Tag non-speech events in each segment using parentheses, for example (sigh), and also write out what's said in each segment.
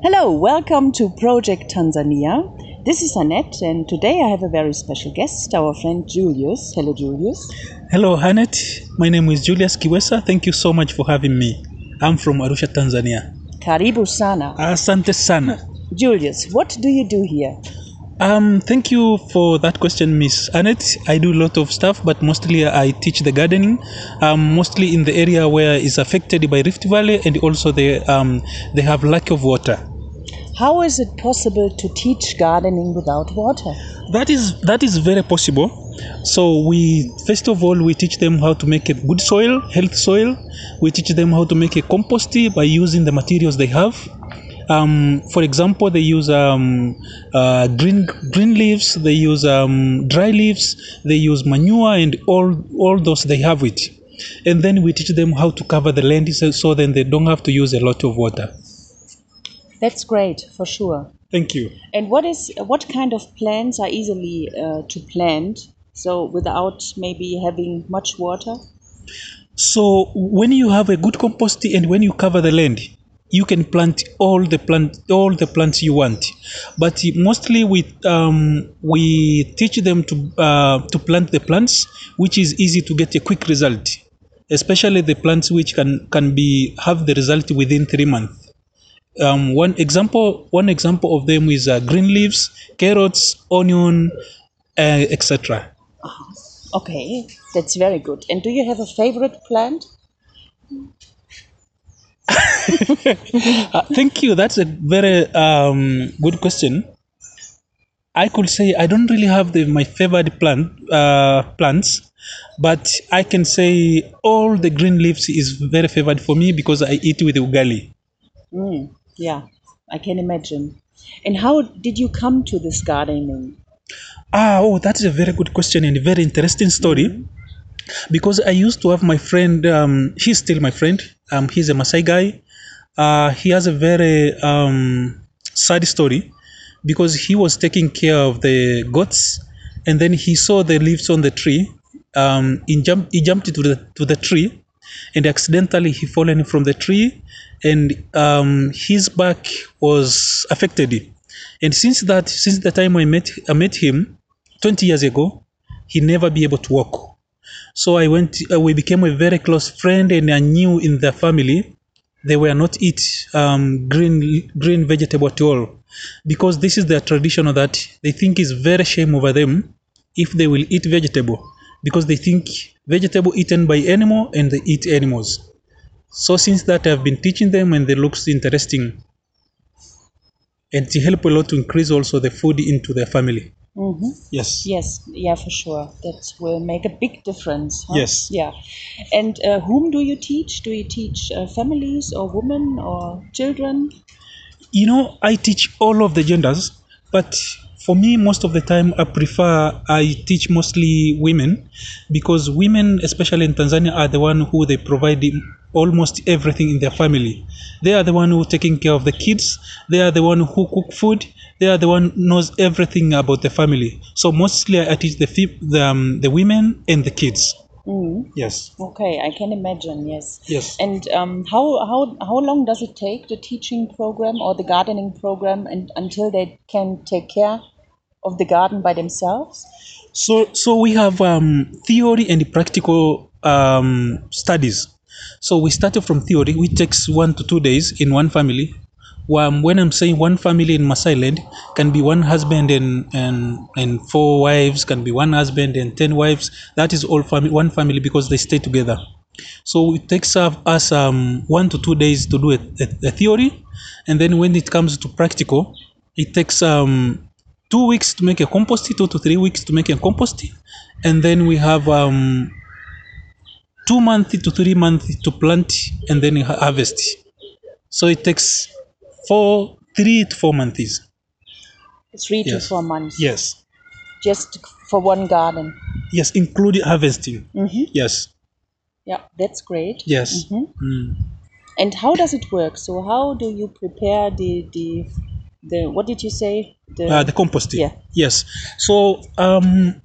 Hello, welcome to Project Tanzania. This is Annett, and today I have a very special guest, our friend Julius. Hello, Julius. Hello, Annett. My name is Julius Kiwesa. Thank you so much for having me. I'm from Arusha, Tanzania. Karibu sana. Asante sana. Julius, what do you do here? Um, thank you for that question, Miss Annett. I do a lot of stuff, but mostly I teach the gardening, um, mostly in the area where is affected by Rift Valley, and also they um, they have lack of water. How is it possible to teach gardening without water? That is that is very possible. So we first of all we teach them how to make a good soil, health soil. We teach them how to make a compost by using the materials they have. Um, for example, they use um, uh, green green leaves. They use um, dry leaves. They use manure and all all those they have it. And then we teach them how to cover the land so, so then they don't have to use a lot of water. That's great, for sure. Thank you. And what is what kind of plants are easily uh, to plant? So without maybe having much water. So when you have a good compost and when you cover the land, you can plant all the plant all the plants you want. But mostly we um, we teach them to uh, to plant the plants which is easy to get a quick result, especially the plants which can can be have the result within three months. Um, one example one example of them is uh, green leaves, carrots, onion, uh, etc. Okay, that's very good. And do you have a favorite plant? (laughs) Uh, thank you. That's a very um, good question. I could say I don't really have the, my favorite plant uh, plants, but I can say all the green leaves is very favorite for me because I eat with ugali. Mm, yeah, I can imagine. And how did you come to this gardening? Ah, oh, that's a very good question and a very interesting story. Because I used to have my friend, um, he's still my friend. Um, he's a Maasai guy. Uh, he has a very um, sad story because he was taking care of the goats and then he saw the leaves on the tree. Um, he, jumped, he jumped to the, to the tree and accidentally he fallen from the tree and um, his back was affected. And since that, since the time I met, I met him 20 years ago, he never be able to walk. So I went, uh, we became a very close friend and I knew in the family they were not eat um, green green vegetable at all because this is their tradition that they think is very shame over them if they will eat vegetable because they think vegetable eaten by animal and they eat animals. So since that I've been teaching them and they looks interesting and to help a lot to increase also the food into their family. Mm-hmm. Yes. Yes, yeah, for sure. That will make a big difference. huh? Yes. Yeah. And uh, whom do you teach? Do you teach uh, families or women or children? You know, I teach all of the genders, but for me, most of the time, I prefer I teach mostly women because women, especially in Tanzania, are the one who they provide almost everything in their family. They are the one who taking care of the kids. They are the one who cook food. They are the one knows everything about the family. So mostly, I teach the the, um, the women and the kids. Mm. Yes. Okay, I can imagine. Yes. Yes. And um, how how how long does it take the teaching program or the gardening program, and until they can take care of the garden by themselves? So, so we have um, theory and practical um, studies. So we started from theory, which takes one to two days in one family. Um, when I'm saying one family in Maasai land, can be one husband and, and and four wives, can be one husband and ten wives. That is all family, one family because they stay together. So it takes us um, one to two days to do a, a, a theory, and then when it comes to practical, it takes um, two weeks to make a compost, two to three weeks to make a compost, and then we have um, two months to three months to plant and then harvest. So it takes four, three to four months. Three to Yes. four months. Yes, Just for one garden. yes, including harvesting. hmm Yes, Yeah, that's great. yes. Mhm. Mm. And how does it work? So how do you prepare the the the what did you say? The, Uh, the composting. Yeah. Yes. So um,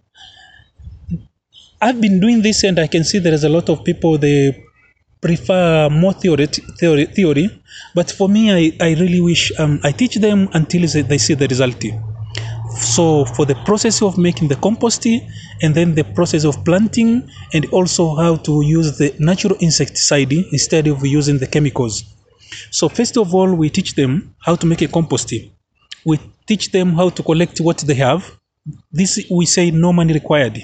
I've been doing this, and I can see there is a lot of people they prefer more theory, theory, theory. But for me, I, I really wish um, I teach them until they see the result. So for the process of making the compost and then the process of planting and also how to use the natural insecticide instead of using the chemicals. So first of all, we teach them how to make a compost. We teach them how to collect what they have. This we say no money required.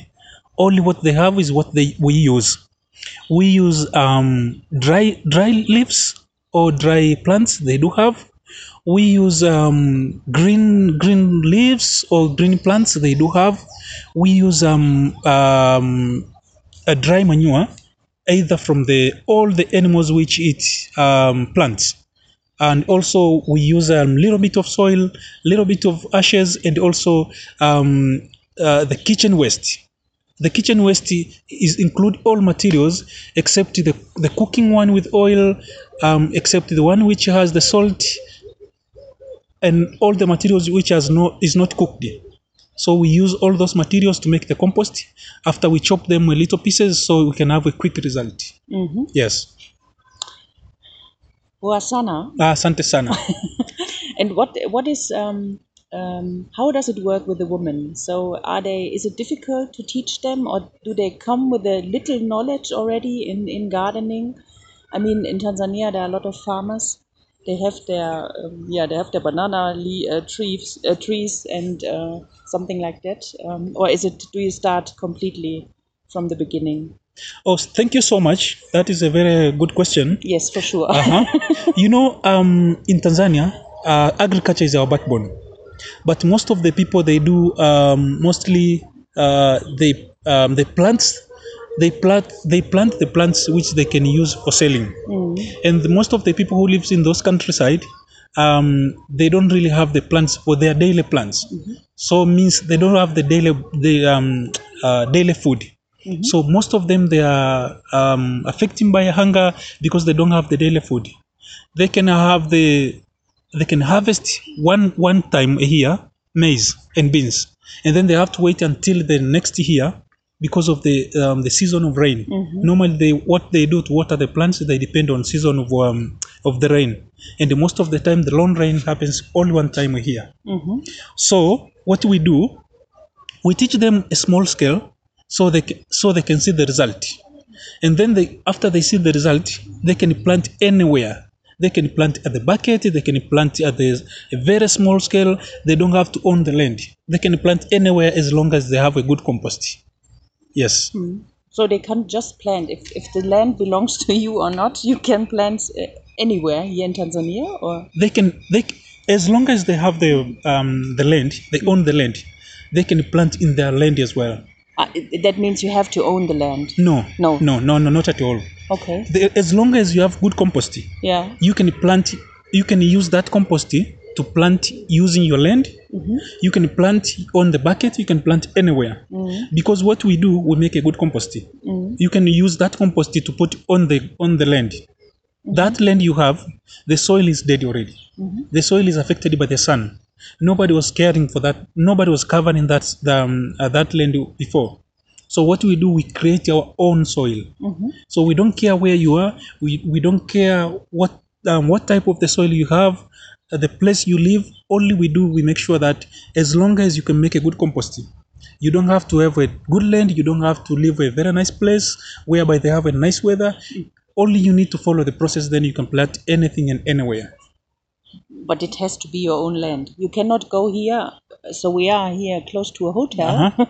Only what they have is what they we use. We use um, dry dry leaves or dry plants they do have. We use um, green green leaves or green plants they do have. We use um, um, a dry manure either from the all the animals which eat um, plants. And also we use a little bit of soil little bit of ashes and also um, uh, the kitchen waste. The kitchen waste is include all materials except the, the cooking one with oil um, except the one which has the salt and all the materials which has no is not cooked so we use all those materials to make the compost after we chop them in little pieces so we can have a quick result Mm-hmm. yes Wasana. ah, asante sana (laughs) And what what is um, um, how does it work with the women? So are they is it difficult to teach them, or do they come with a little knowledge already in in gardening? I mean, in Tanzania there are a lot of farmers. They have their um, yeah they have their banana le- uh, trees uh, trees and uh, something like that. Um, or is it do you start completely from the beginning? oh thank you so much that is a very good question Yes, for sure. uh-huh. (laughs) you know um, in tanzania uh, agriculture is our backbone but most of the people they do um, mostly uh, they um, they plant they plant they plant the plants which they can use for selling. And the, most of the people who lives in those countryside um, they don't really have the plants for their daily plants. So means they don't have the daily the um, uh, daily food. So most of them they are um, affected by hunger because they don't have the daily food. They can have the they can harvest one one time a year maize and beans. And then they have to wait until the next year because of the um, the season of rain. Normally they what they do to water the plants they depend on season of um, of the rain. And most of the time the long rain happens only one time a year. Mhm. so what we do we teach them a small scale so they ca- so they can see the result. And then they after they see the result they can plant anywhere. They can plant at the bucket they can plant at the a very small scale. They don't have to own the land. They can plant anywhere as long as they have a good compost yes So they can't just plant. If, if the land belongs to you or not, you can plant uh, anywhere here in Tanzania or they can they as long as they have the um, the land they own the land they can plant in their land as well uh, that means you have to own the land. no No. no no no not at all Okay. The- as long as you have good compost Yeah. you can plant you can use that compost to plant using your land. You can plant on the bucket you can plant anywhere. Because what we do we make a good compost. You can use that compost to put on the on the land. That land you have the soil is dead already. The soil is affected by the sun. Nobody was caring for that. Nobody was covering that the, um, uh, that land before. So what we do we create our own soil. So we don't care where you are. We, we don't care what um, what type of the soil you have the place you live only we do we make sure that as long as you can make a good composting you don't have to have a good land you don't have to live a very nice place whereby they have a nice weather only you need to follow the process then you can plant anything and anywhere But it has to be your own land. You cannot go here. So we are here close to a hotel, Uh-huh.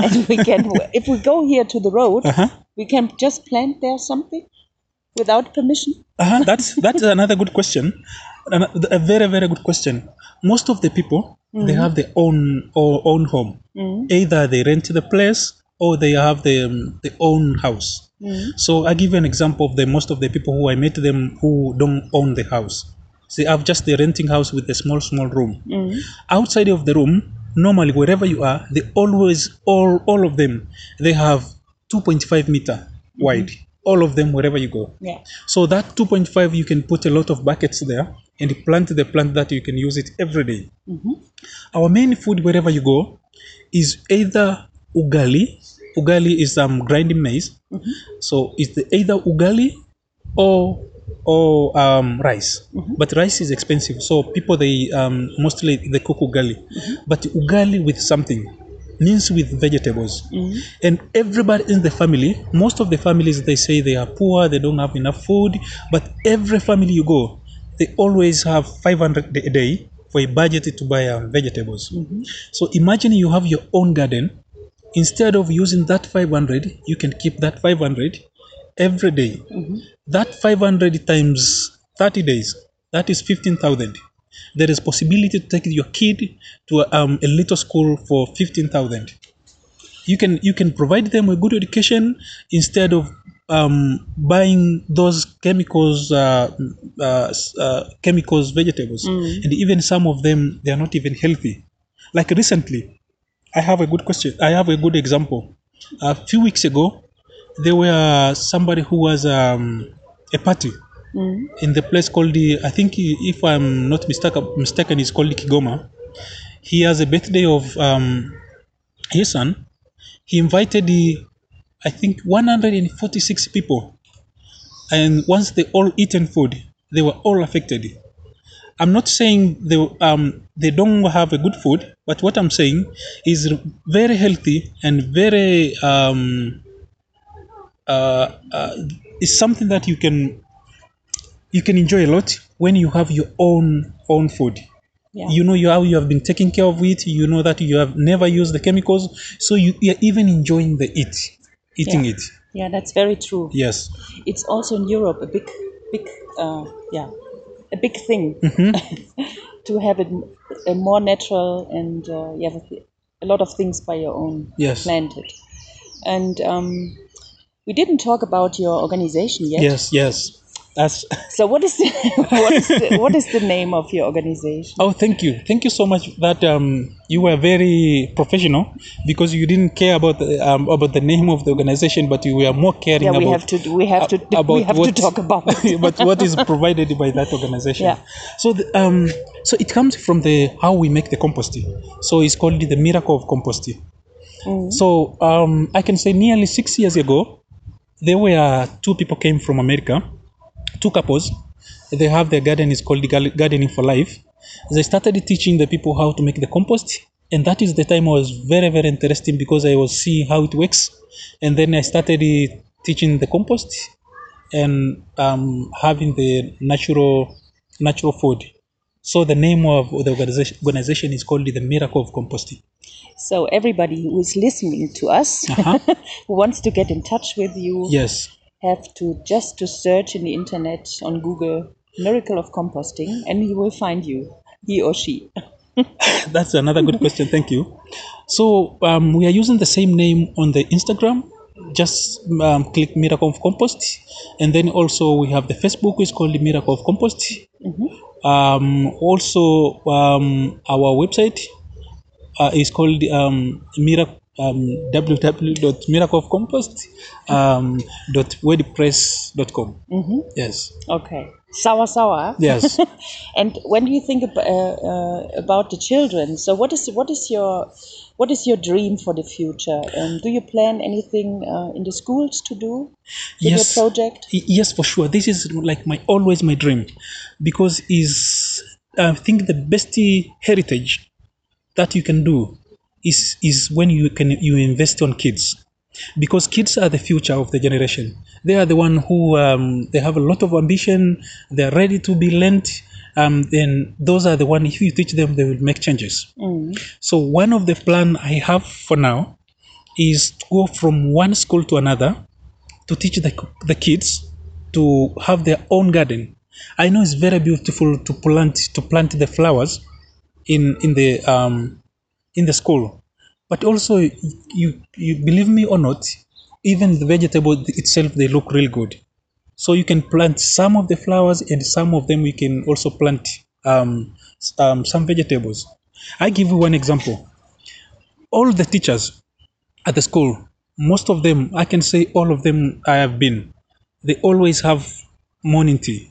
(laughs) and we can. (laughs) If we go here to the road, Uh-huh. we can just plant there something without permission. uh-huh. that's that's another good question a very very good question. Most of the people they mm-hmm. have their own or own home. Mm-hmm. Either they rent the place or they have the um, their own house. Mm-hmm. So i give you an example of the most of the people who i met them who don't own the house. They have just the renting house with a small small room. Outside of the room normally wherever you are they always all all of them they have 2.5 meter wide all of them wherever you go Yeah. so that 2.5 you can put a lot of buckets there and plant the plant that you can use it every day. Our main food wherever you go is either ugali. Ugali is um grinding maize. So it's the, either ugali or or um, rice. But rice is expensive, so people they um, mostly they cook ugali. But ugali with something means with vegetables. Mm-hmm. And everybody in the family, most of the families they say they are poor, they don't have enough food. But every family you go, they always have 500 a day for a budget to buy um, vegetables. Mm-hmm. So imagine you have your own garden. Instead of using that 500, you can keep that 500 every day. Mm-hmm. That 500 times 30 days, that is 15,000. There is possibility to take your kid to um, a little school for 15,000. You can you can provide them a good education instead of um, buying those chemicals, uh, uh, uh, chemicals vegetables, and even some of them they are not even healthy. Like recently, I have a good question. I have a good example. A few weeks ago, there were somebody who was um, a party in the place called. I think if I'm not mistaken, mistaken, it's called Kigoma. He has a birthday of um, his son. He invited the, I think 146 people, and once they all eaten food, they were all affected. I'm not saying they um they don't have a good food, but what I'm saying is very healthy and very um uh, uh it's something that you can you can enjoy a lot when you have your own own food. Yeah. You know you how you have been taking care of it. You know that you have never used the chemicals, so you you're even enjoying the eat, eating Yeah. it. Yeah, that's very true. Yes. It's also in Europe a big, big, uh, yeah, a big thing (laughs) to have it a more natural and uh, you have a, a lot of things by your own Yes. planted. And um, we didn't talk about your organization yet. Yes. Yes. That's. (laughs) So what is the, (laughs) what is the, what is the name of your organization? Oh, thank you, thank you so much. That um, you were very professional because you didn't care about the, um, about the name of the organization, but you were more caring Yeah, we about have to we have to a- we have to talk about (laughs) but what is provided by that organization. Yeah. So the, um, so it comes from the how we make the compost. So it's called the miracle of composting. So um, I can say nearly six years ago, there were two people came from America, two couples. They have their garden is called Gardening for Life. They started teaching the people how to make the compost, and that is the time I was very very interesting because I was seeing how it works, and then I started uh, teaching the compost and um, having the natural natural food. So the name of the organization, organization is called the Miracle of Composting. So everybody who is listening to us Uh-huh. who (laughs) wants to get in touch with you Yes. Have to just to search in the internet on Google miracle of composting and he will find you he or she (laughs) That's another good question. Thank you. So um, we are using the same name on the Instagram. Just um, click Miracle of Compost, and then also we have the Facebook, which is called Miracle of Compost. Um, also, um, our website uh, is called um, Miracle. Um, www.miracleofcompost um, dot wordpress.com. Yes, okay. Sour sour yes. (laughs) and when you think ab- uh, uh, about the children? So what is what is your what is your dream for the future? Um, do you plan anything uh, in the schools to do with yes. your project yes for sure. This is like my always my dream because is i think the best heritage that you can do is is when you can you invest on kids. Because kids are the future of the generation. They are the one who um, they have a lot of ambition. They are ready to be learned. Um, then those are the one if you teach them they will make changes. So one of the plan i have for now is to go from one school to another to teach the, the kids to have their own garden. I know it's very beautiful to plant to plant the flowers in in the um, in the school, but also you you believe me or not, even the vegetable itself they look real good. So you can plant some of the flowers and some of them we can also plant um, um, some vegetables. I give you one example. All the teachers at the school, most of them, I can say all of them I have been, they always have morning tea.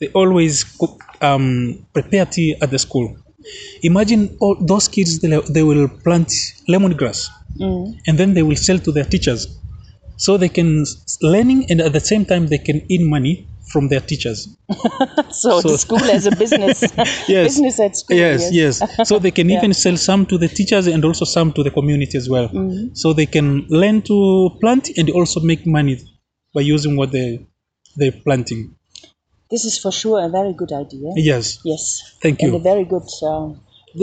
They always cook, um, prepare tea at the school. Imagine all those kids, they, they will plant lemongrass and then they will sell to their teachers. so they can learning and at the same time they can earn money from their teachers. So, (laughs) So- the school as a business. (laughs) Yes. Business at school. Yes, yes. So they can (laughs) Yeah. even sell some to the teachers and also some to the community as well. Mm-hmm. So they can learn to plant and also make money by using what they they're planting. This is for sure a very good idea. Yes. Yes. Thank you. And a very good uh,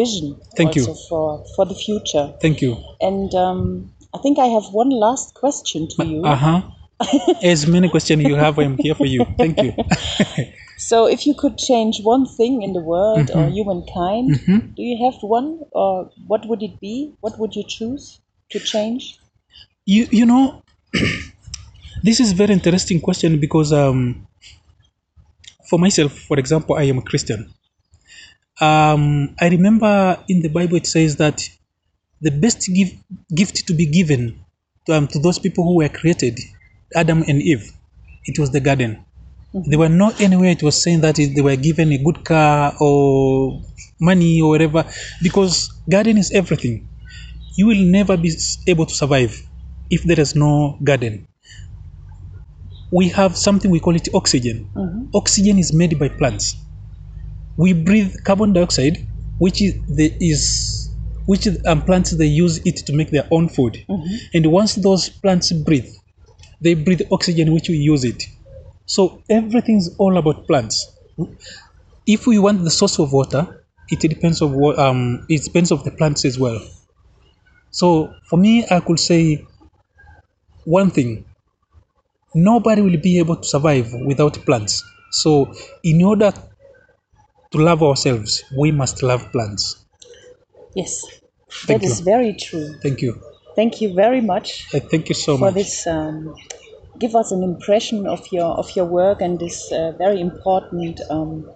vision Thank you. also for, for the future. Thank you. And um, I think I have one last question to you. Uh huh. (laughs) as many questions you have, I'm here for you. Thank you. (laughs) So, if you could change one thing in the world or Mm-hmm. humankind, do you have one, or what would it be? What would you choose to change? you you know (clears throat) this is very interesting question because um for myself for example i am a christian. Um i remember in the bible it says that the best gift gift to be given to, um, to those people who were created adam and eve it was the garden. There were no anywhere it was saying that they were given a good car or money or whatever because garden is everything. You will never be able to survive if there is no garden. We have something we call it oxygen. Oxygen is made by plants. We breathe carbon dioxide, which is the is which um, plants they use it to make their own food. And once those plants breathe, they breathe oxygen, which we use it. So everything's all about plants. If we want the source of water, it depends of what um it depends of the plants as well. So for me, I could say one thing nobody will be able to survive without plants. So, in order to love ourselves, we must love plants. Yes, Thank that is you. very true. Thank you. Thank you very much Uh, thank you so for much. For this. Um, give us an impression of your of your work and this uh, very important um,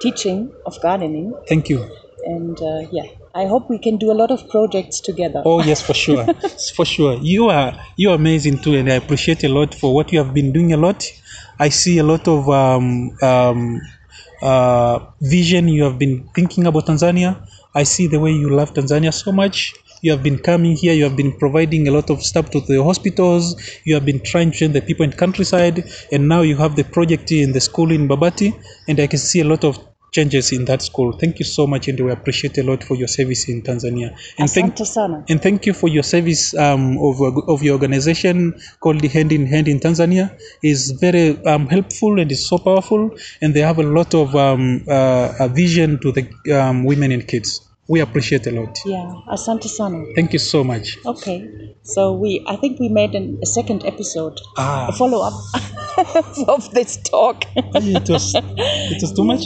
teaching of gardening. Thank you. And uh, yeah, I hope we can do a lot of projects together. Oh yes, for sure, (laughs) for sure. You are you are amazing too, and I appreciate a lot for what you have been doing. A lot. I see a lot of um, um, uh, vision you have been thinking about Tanzania. I see the way you love Tanzania so much. You have been coming here. You have been providing a lot of stuff to the hospitals. You have been trying to train the people in countryside, and now you have the project in the school in Babati, and I can see a lot of changes in that school. Thank you so much, and we appreciate a lot for your service in Tanzania. And thank Asante sana. and thank you for your service um, of, of your organization called the Hand in Hand in Tanzania. is very um, helpful and is so powerful, and they have a lot of um, uh, a vision to the um, women and kids. We appreciate a lot. Yeah, asante sana. Thank you so much. Okay, so we I think we made an, a second episode, Ah. a follow up (laughs) of this talk. it was it was too much.